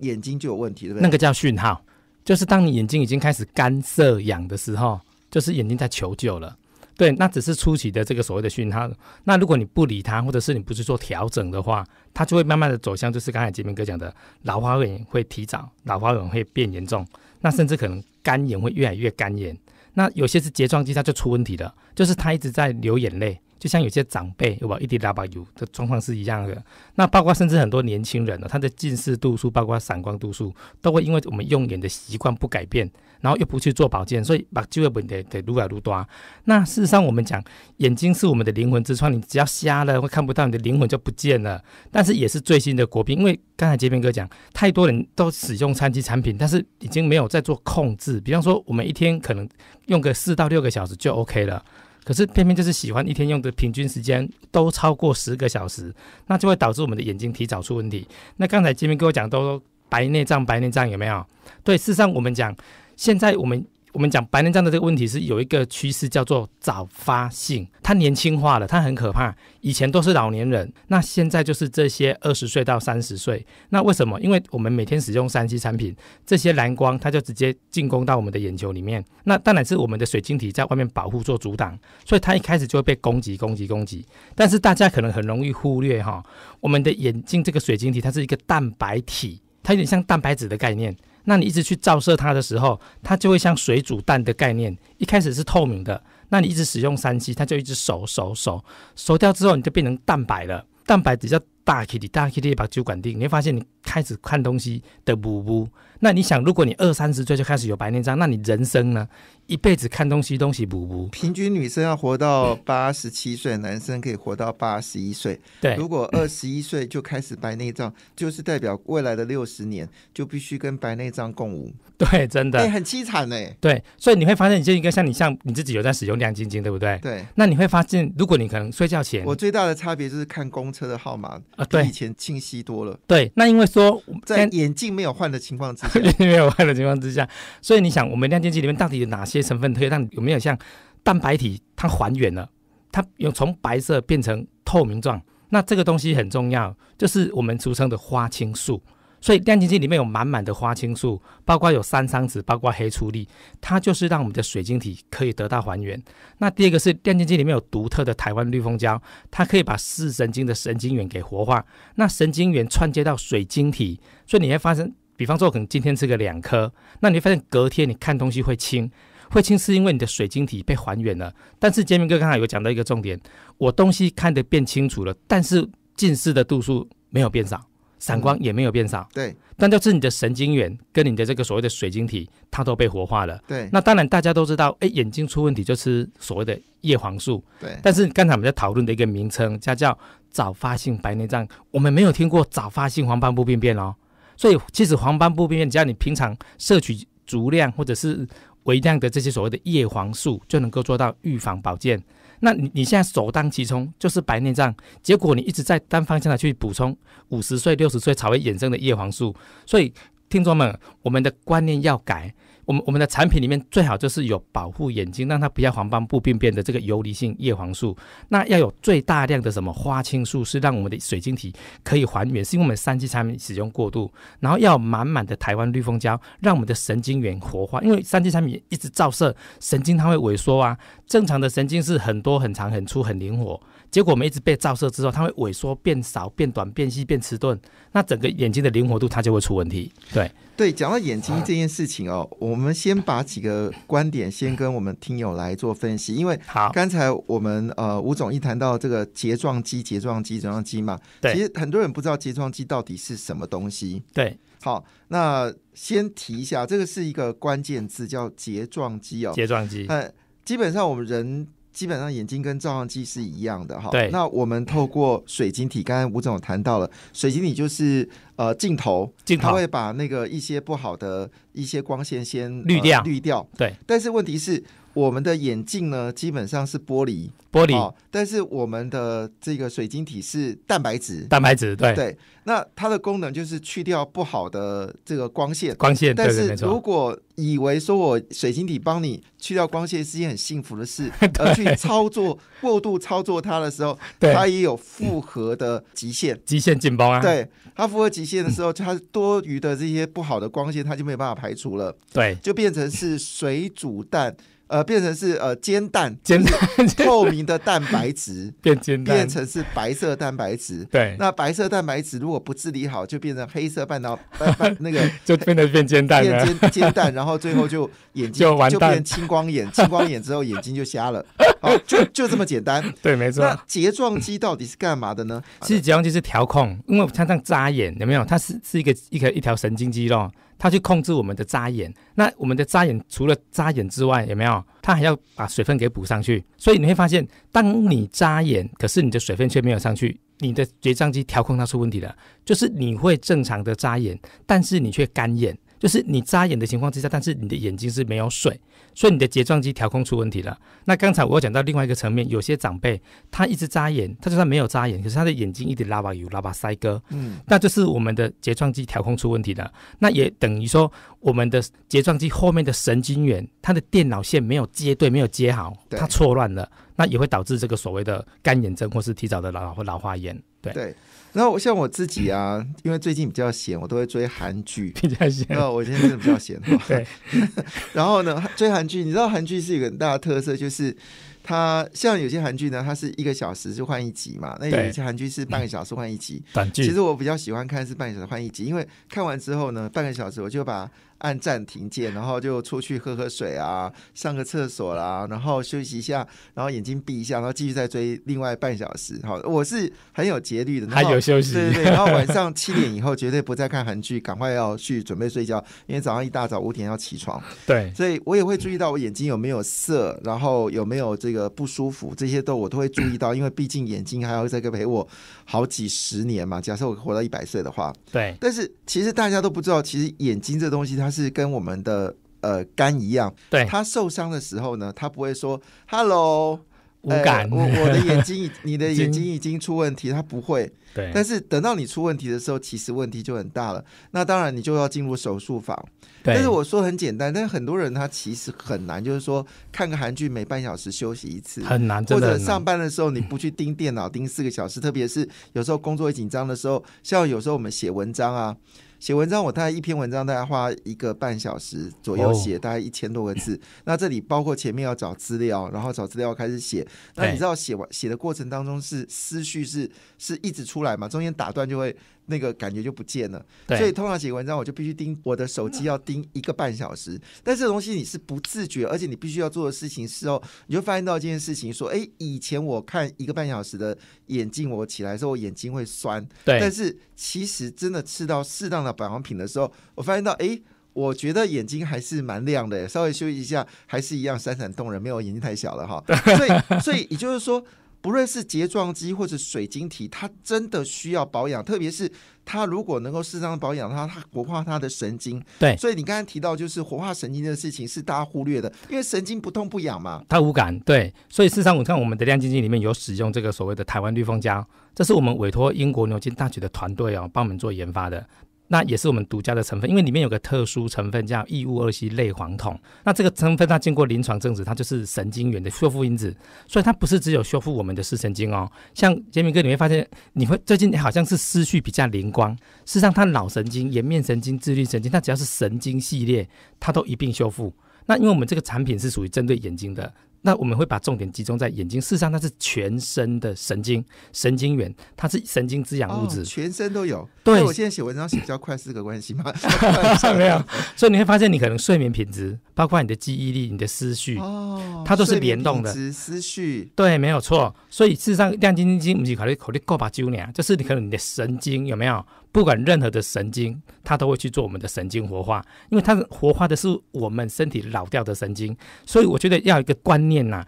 眼睛就有问题，对不对？那个叫讯号，就是当你眼睛已经开始干涩痒的时候，就是眼睛在求救了。对，那只是初期的这个所谓的讯号。那如果你不理它，或者是你不去做调整的话，它就会慢慢的走向，就是刚才杰明哥讲的，老花眼会提早，老花眼会变严重。那甚至可能干眼会越来越干眼。那有些是睫状肌，它就出问题了，就是它一直在流眼泪，就像有些长辈有吧，一滴拉巴油的状况是一样的。那包括甚至很多年轻人呢，他的近视度数，包括散光度数，都会因为我们用眼的习惯不改变，然后又不去做保健，所以把就会问题得愈来愈多。那事实上，我们讲眼睛是我们的灵魂之窗，你只要瞎了会看不到，你的灵魂就不见了。但是也是最新的国病，因为刚才杰平哥讲，太多人都使用餐机产品，但是已经没有在做控制。比方说，我们一天可能用个四到六个小时就 OK 了。可是偏偏就是喜欢一天用的平均时间都超过十个小时，那就会导致我们的眼睛提早出问题。那刚才杰明跟我讲都白内障，白内障有没有？对，事实上我们讲现在我们。我们讲白内障的这个问题是有一个趋势叫做早发性，它年轻化了，它很可怕。以前都是老年人，那现在就是这些二十岁到三十岁。那为什么？因为我们每天使用三 C 产品，这些蓝光它就直接进攻到我们的眼球里面。那当然是我们的水晶体在外面保护做阻挡，所以它一开始就会被攻击、攻击、攻击。但是大家可能很容易忽略哈，我们的眼睛这个水晶体它是一个蛋白体，它有点像蛋白质的概念。那你一直去照射它的时候，它就会像水煮蛋的概念，一开始是透明的。那你一直使用三七它就一直熟熟熟熟掉之后，你就变成蛋白了。蛋白比较大 K 的大 K 的把酒管定，你会发现你开始看东西的模糊。那你想，如果你二三十岁就开始有白内障，那你人生呢？一辈子看东西东西补补。平均女生要活到八十七岁，男生可以活到八十一岁。对，如果二十一岁就开始白内障，就是代表未来的六十年就必须跟白内障共舞。对，真的，哎，很凄惨呢。对，所以你会发现，你就应该像你像你自己有在使用亮晶晶，对不对？对。那你会发现，如果你可能睡觉前，我最大的差别就是看公车的号码啊，对，以前清晰多了。对，那因为说在眼镜没有换的情况之下，没有坏的情况之下，所以你想，我们亮晶晶里面到底有哪些成分可以让有没有像蛋白体它还原了，它有从白色变成透明状？那这个东西很重要，就是我们俗称的花青素。所以亮晶晶里面有满满的花青素，包括有三桑子，包括黑醋栗，它就是让我们的水晶体可以得到还原。那第二个是亮晶晶里面有独特的台湾绿蜂胶，它可以把视神经的神经元给活化。那神经元串接到水晶体，所以你会发生，比方说可能今天吃个两颗，那你会发现隔天你看东西会清，会清是因为你的水晶体被还原了。但是杰明哥刚才有讲到一个重点，我东西看得变清楚了，但是近视的度数没有变少。散光也没有变少，对，但就是你的神经元跟你的这个所谓的水晶体，它都被活化了。对，那当然大家都知道，哎，眼睛出问题就吃所谓的叶黄素。对，但是刚才我们在讨论的一个名称，它叫早发性白内障，我们没有听过早发性黄斑部病变哦。所以其实黄斑部病变，只要你平常摄取足量或者是微量的这些所谓的叶黄素，就能够做到预防保健。那你你现在首当其冲就是白内障，结果你一直在单方向的去补充五十岁、六十岁才会衍生的叶黄素，所以听众们，我们的观念要改。我们我们的产品里面最好就是有保护眼睛，让它不要黄斑部病变的这个游离性叶黄素。那要有最大量的什么花青素，是让我们的水晶体可以还原，是因为我们三 G 产品使用过度。然后要满满的台湾绿蜂胶，让我们的神经元活化，因为三 G 产品一直照射神经，它会萎缩啊。正常的神经是很多、很长、很粗、很灵活。结果我们一直被照射之后，它会萎缩、变少、变短、变细、变迟钝，那整个眼睛的灵活度它就会出问题。对对，讲到眼睛这件事情哦，我们先把几个观点先跟我们听友来做分析，因为好，刚才我们呃吴总一谈到这个睫状肌、睫状肌、睫状肌嘛，对，其实很多人不知道睫状肌到底是什么东西。对，好，那先提一下，这个是一个关键字，叫睫状肌哦，睫状肌。呃，基本上我们人。基本上眼睛跟照相机是一样的哈。对。那我们透过水晶体，刚才吴总谈到了，水晶体就是呃镜头，镜头会把那个一些不好的一些光线先滤掉，滤掉。对。但是问题是，我们的眼镜呢，基本上是玻璃，玻璃。但是我们的这个水晶体是蛋白质，蛋白质。对。对。那它的功能就是去掉不好的这个光线，光线。但是如果以为说我水晶体帮你去掉光线是一件很幸福的事，而去操作过度操作它的时候，它也有负荷的极限，极限紧绷啊。对，它负荷极限的时候，它多余的这些不好的光线，它就没有办法排除了。对，就变成是水煮蛋。呃变成是呃煎蛋，煎蛋透明的蛋白质 变煎蛋变，成是白色蛋白质。对，那白色蛋白质如果不治理好，就变成黑色半导半半那个 就变得变煎蛋变了。煎煎蛋，然后最后就眼睛就完蛋变青光眼，青光眼之后眼睛就瞎了。好，就就这么简单。对，没错。那睫状肌到底是干嘛的呢？其实睫状肌是调控，因为它这样眨眼，有没有？它是是一个一个一条神经肌肉，它去控制我们的眨眼。那我们的眨眼除了眨眼之外，有没有？它还要把水分给补上去。所以你会发现，当你眨眼，可是你的水分却没有上去，你的睫状肌调控它出问题了。就是你会正常的眨眼，但是你却干眼。就是你眨眼的情况之下，但是你的眼睛是没有水，所以你的睫状肌调控出问题了。那刚才我有讲到另外一个层面，有些长辈他一直眨眼，他就算没有眨眼，可是他的眼睛一直拉把油、拉把塞哥，嗯，那就是我们的睫状肌调控出问题了。那也等于说，我们的睫状肌后面的神经元，它的电脑线没有接对，没有接好，对它错乱了，那也会导致这个所谓的干眼症或是提早的老老化眼。对，对。然后像我自己啊，因为最近比较闲，我都会追韩剧。比较闲那我今天真的比较闲。对，然后呢，追韩剧，你知道韩剧是一个很大的特色，就是它像有些韩剧呢，它是一个小时就换一集嘛，那有一些韩剧是半个小时换一集。短剧其实我比较喜欢看是半个小时换一集，因为看完之后呢，半个小时我就把按暂停键，然后就出去喝喝水啊，上个厕所啦，然后休息一下，然后眼睛闭一下，然后继续再追另外半小时。好，我是很有节律的，然还有休息。对对对，然后晚上七点以后绝对不再看韩剧，赶快要去准备睡觉，因为早上一大早五点要起床，对所以我也会注意到我眼睛有没有涩，然后有没有这个不舒服，这些都我都会注意到，因为毕竟眼睛还要再陪我好几十年嘛。假设我活到一百岁的话，对但是其实大家都不知道，其实眼睛这东西它是跟我们的呃肝一样，对，它受伤的时候呢，它不会说 “hello”。无感。呃我我的眼睛已，你的眼睛已经出问题，它不会。对，但是等到你出问题的时候，其实问题就很大了。那当然你就要进入手术房。对但是我说很简单，但是很多人他其实很难，就是说看个韩剧每半小时休息一次。很难，或者上班的时候你不去盯电脑盯四个小时，特别是有时候工作紧张的时候，像有时候我们写文章啊，写文章我大概一篇文章大概花一个半小时左右哦写，大概一千多个字。那这里包括前面要找资料，然后找资料开始写。那你知道写完写的过程当中是思绪是是一直出来嘛？中间打断就会那个感觉就不见了。所以通常写文章我就必须盯我的手机要盯一个半小时，但这个东西你是不自觉，而且你必须要做的事情是哦，你就发现到这件事情说，哎，以前我看一个半小时的眼镜，我起来的时候我眼睛会酸，但是其实真的吃到适当的保养品的时候，我发现到，哎。我觉得眼睛还是蛮亮的，稍微休息一下，还是一样闪闪动人，没有眼睛太小了哈。所以，所以也就是说，不论是睫状肌或者水晶体，它真的需要保养，特别是它如果能够适当的保养它，它活化它的神经。对，所以你刚才提到，就是活化神经这个事情是大家忽略的，因为神经不痛不痒嘛。它无感，对，所以事实上，我看我们的亮晶晶里面有使用这个所谓的台湾绿蜂胶，这是我们委托英国牛津大学的团队哦，帮我们做研发的。那也是我们独家的成分，因为里面有个特殊成分叫异戊二烯类黄酮。那这个成分它经过临床证实，它就是神经元的修复因子，所以它不是只有修复我们的视神经哦。像杰明哥，你会发现你会最近好像是思绪比较灵光，事实上它脑神经、颜面神经、自律神经，它只要是神经系列，它都一并修复。那因为我们这个产品是属于针对眼睛的，那我们会把重点集中在眼睛。事实上，它是全身的神经神经元，它是神经滋养物质哦，。全身都有。对那我现在写文章写比较快是这个关系吗？没有，所以你会发现，你可能睡眠品质，包括你的记忆力、你的思绪，哦，它都是联动的思绪。对，没有错。所以事实上，亮晶晶晶不是考虑考虑够把揪呢，就是你可能你的神经有没有，不管任何的神经，它都会去做我们的神经活化，因为它活化的是我们身体老掉的神经。所以我觉得要一个观念呐、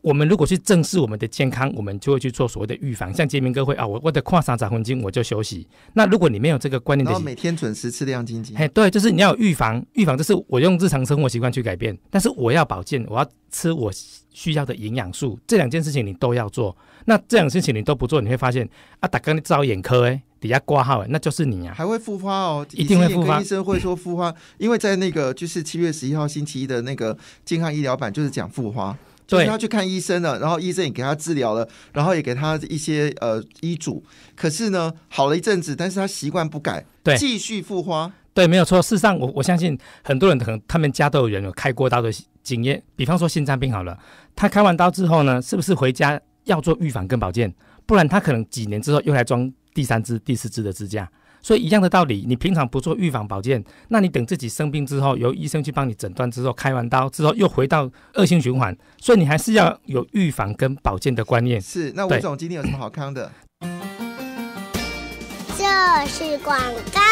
我们如果去正视我们的健康，我们就会去做所谓的预防。像杰明哥会啊，我我得跨三十分钟我就休息。那如果你没有这个观念的然后，每天准时吃亮晶晶。嘿，对，就是你要有预防，预防就是我用日常生活习惯去改变，但是我要保健，我要吃我需要的营养素，这两件事情你都要做。那这两件事情你都不做，你会发现啊，打刚你照眼科哎，底下挂号哎，那就是你啊。还会复发哦，一定会复发医生会说复发，因为在那个就是七月十一号星期一的那个健康医疗版就是讲复发。就是对他去看医生了，然后医生也给他治疗了，然后也给他一些呃医嘱。可是呢，好了一阵子，但是他习惯不改，对继续复发。对，没有错。事实上我，我相信很多人可能他们家都有人有开过刀的经验，比方说心脏病好了，他开完刀之后呢，是不是回家要做预防跟保健？不然他可能几年之后又来装第三支、第四支的支架。所以一样的道理，你平常不做预防保健，那你等自己生病之后，由医生去帮你诊断之后，开完刀之后又回到恶性循环。所以你还是要有预防跟保健的观念。是，那吴总今天有什么好康的？这是广告。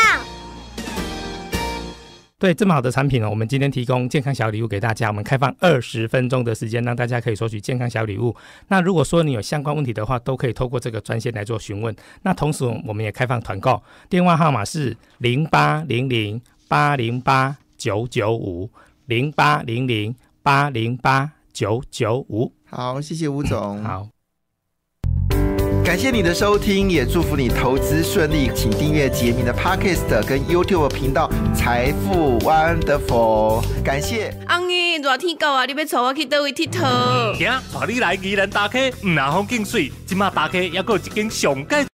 对这么好的产品呢，我们今天提供健康小礼物给大家，我们开放二十分钟的时间，让大家可以索取健康小礼物。那如果说你有相关问题的话，都可以透过这个专线来做询问。那同时我们也开放团购，电话号码是零八零零八零八九九五零八零零八零八九九五。好，谢谢吴总。好。感谢你的收听，也祝福你投资顺利。请订阅杰明的 Podcast 跟 YouTube 频道《财富 Wonderful》。感谢。阿姨，热天到啊，你要带我去倒位佚佗？行，带你来宜兰打卡，唔那风景水，即嘛打卡还有一间上盖。